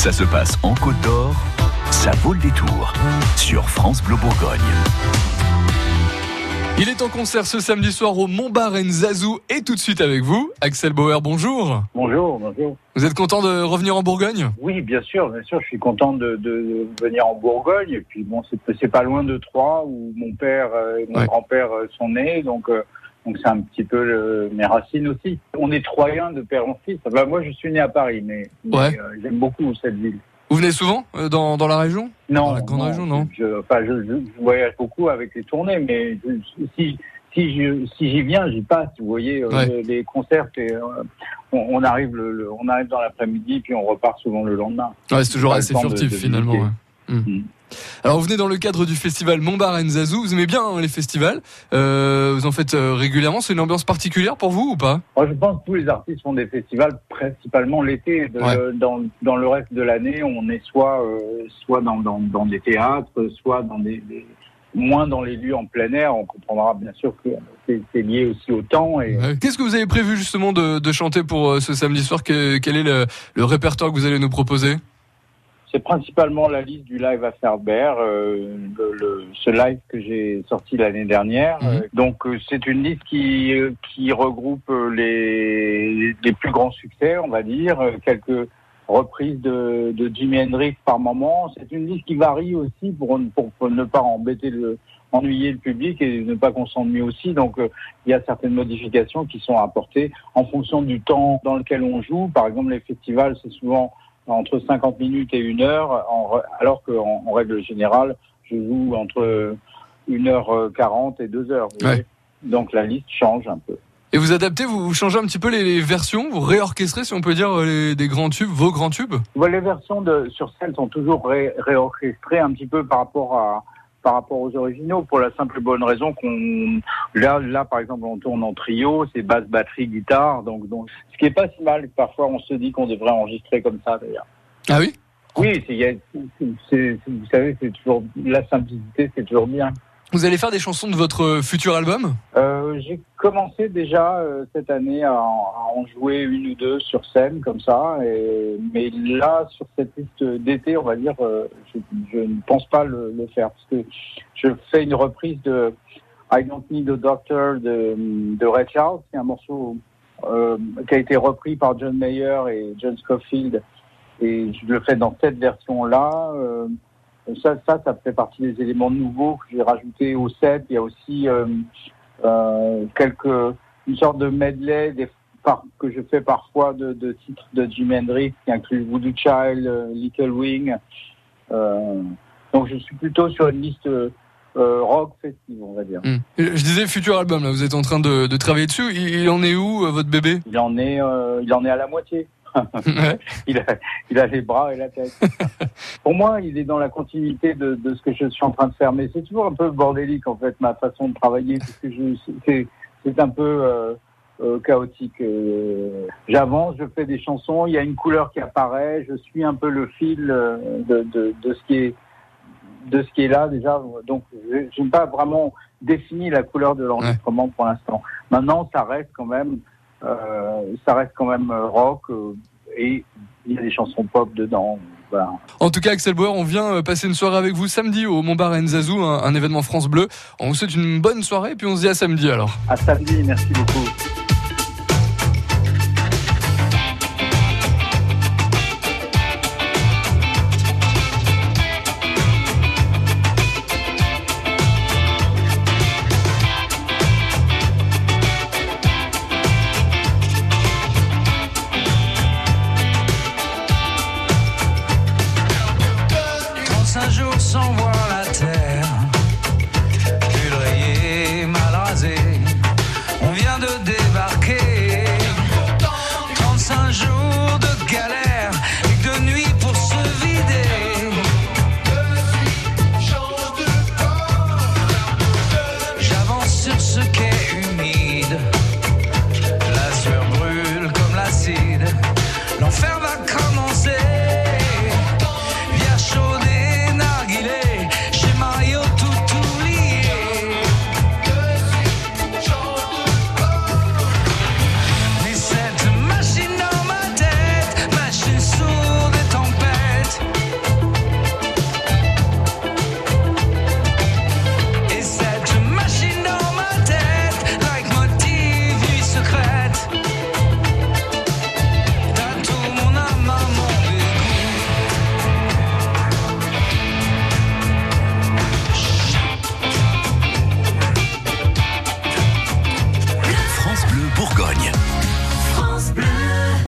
Ça se passe en Côte d'Or, ça vaut le détour sur France Bleu Bourgogne. Il est en concert ce samedi soir au Montbar Zazou et tout de suite avec vous, Axel Bauer, bonjour. Bonjour, bonjour. Vous êtes content de revenir en Bourgogne? Oui, bien sûr, bien sûr, je suis content de, de venir en Bourgogne. Et puis bon, c'est pas loin de Troyes où mon père et mon Ouais. grand-père euh, sont nés, donc euh, donc c'est un petit peu le- mes racines aussi. On est troyens de père en fils. Enfin, moi, je suis né à Paris, mais, mais, Ouais. euh, j'aime beaucoup cette ville. Vous venez souvent euh, dans, dans la région? Non, Dans la grande région, non? je, enfin, je, je- je voyage beaucoup avec les tournées, mais si si j'y viens, j'y passe. Vous voyez, euh, Ouais. les, concerts, euh, on, on arrive le, le- on arrive dans l'après-midi, puis on repart souvent le lendemain. Ouais, c'est toujours assez de- furtif de finalement. ouais. Hmm. Mm. Alors vous venez dans le cadre du festival Montbar Zazou. Vous aimez bien hein, les festivals Euh, Vous en faites euh, régulièrement. C'est une ambiance particulière pour vous ou pas? Moi, je pense que tous les artistes font des festivals principalement l'été. Ouais. Dans, dans le reste de l'année, on est soit, euh, soit dans, dans, dans des théâtres, soit dans des, des- moins dans les lieux en plein air. On comprendra bien sûr que c'est c'est lié aussi au temps. Et Ouais. Qu'est-ce que vous avez prévu justement de, de chanter pour euh, ce samedi soir? Que- Quel est le, le répertoire que vous allez nous proposer? C'est principalement la liste du live à Ferbert, euh, le, le- ce live que j'ai sorti l'année dernière. Euh, Donc euh, c'est une liste qui, euh, qui regroupe les, les plus grands succès, on va dire, quelques reprises de, de Jimi Hendrix par moment. C'est une liste qui varie aussi pour, pour, pour ne pas embêter le ennuyer le public et ne pas qu'on s'ennuie aussi. Donc euh, il y a certaines modifications qui sont apportées en fonction du temps dans lequel on joue. Par exemple, les festivals, c'est souvent entre 50 minutes et une heure, en alors qu'en en règle générale, je joue entre 1h40 et 2 heures. vous Ouais. voyez. Donc la liste change un peu. Et vous adaptez, vous, vous changez un petit peu les, les versions, vous réorchestrez, si on peut dire, les- des grands tubes, vos grands tubes? Les versions de, sur scène sont toujours ré- réorchestrées un petit peu par rapport à par rapport aux originaux pour la simple et bonne raison qu'on là là par exemple on tourne en trio c'est basse batterie guitare donc donc ce qui est pas si mal parfois on se dit qu'on devrait enregistrer comme ça d'ailleurs. Ah oui? Oui vous savez c'est toujours la simplicité c'est toujours bien. Vous allez faire des chansons de votre futur album? Euh, j'ai commencé déjà euh, cette année à, en- à en jouer une ou deux sur scène comme ça, et, mais là sur cette liste d'été, on va dire, euh, je, je ne pense pas le, le faire parce que je fais une reprise de I Don't Need a Doctor de, de Ray Charles, qui est un morceau euh, qui a été repris par John Mayer et John Scofield, et je le fais dans cette version-là. Euh, ça, ça, ça fait partie des éléments nouveaux que j'ai rajoutés au set. Il y a aussi euh, euh, quelques une sorte de medley des, par, que je fais parfois de, de titres de Jimi Hendrix qui inclut Voodoo Child, euh, Little Wing. Euh, donc je suis plutôt sur une liste euh, rock festive, on va dire. Hmm. Je disais futur album, là, vous êtes en train de, de travailler dessus. Il, il en est où, euh, votre bébé? Il en est, euh, il en est à la moitié. Ouais. Il a, il a les bras et la tête. Pour moi, il est dans la continuité de, de ce que je suis en train de faire. Mais c'est toujours un peu bordélique, en fait, ma façon de travailler, parce que je, c'est, un peu euh, euh, chaotique. Euh, j'avance, je fais des chansons, il y a une couleur qui apparaît, je suis un peu le fil de, de, de ce qui est de ce qui est là déjà. Donc, je n'ai pas vraiment défini la couleur de l'enregistrement pour l'instant. Maintenant, ça reste quand même, euh, ça reste quand même euh, rock euh, et il y a des chansons pop dedans. Voilà. En tout cas, Axel Bauer, on vient euh, passer une soirée avec vous samedi au Montbar Zazou, un, un événement France Bleu. On vous souhaite une bonne soirée, puis on se dit à samedi alors. À samedi, merci beaucoup. someone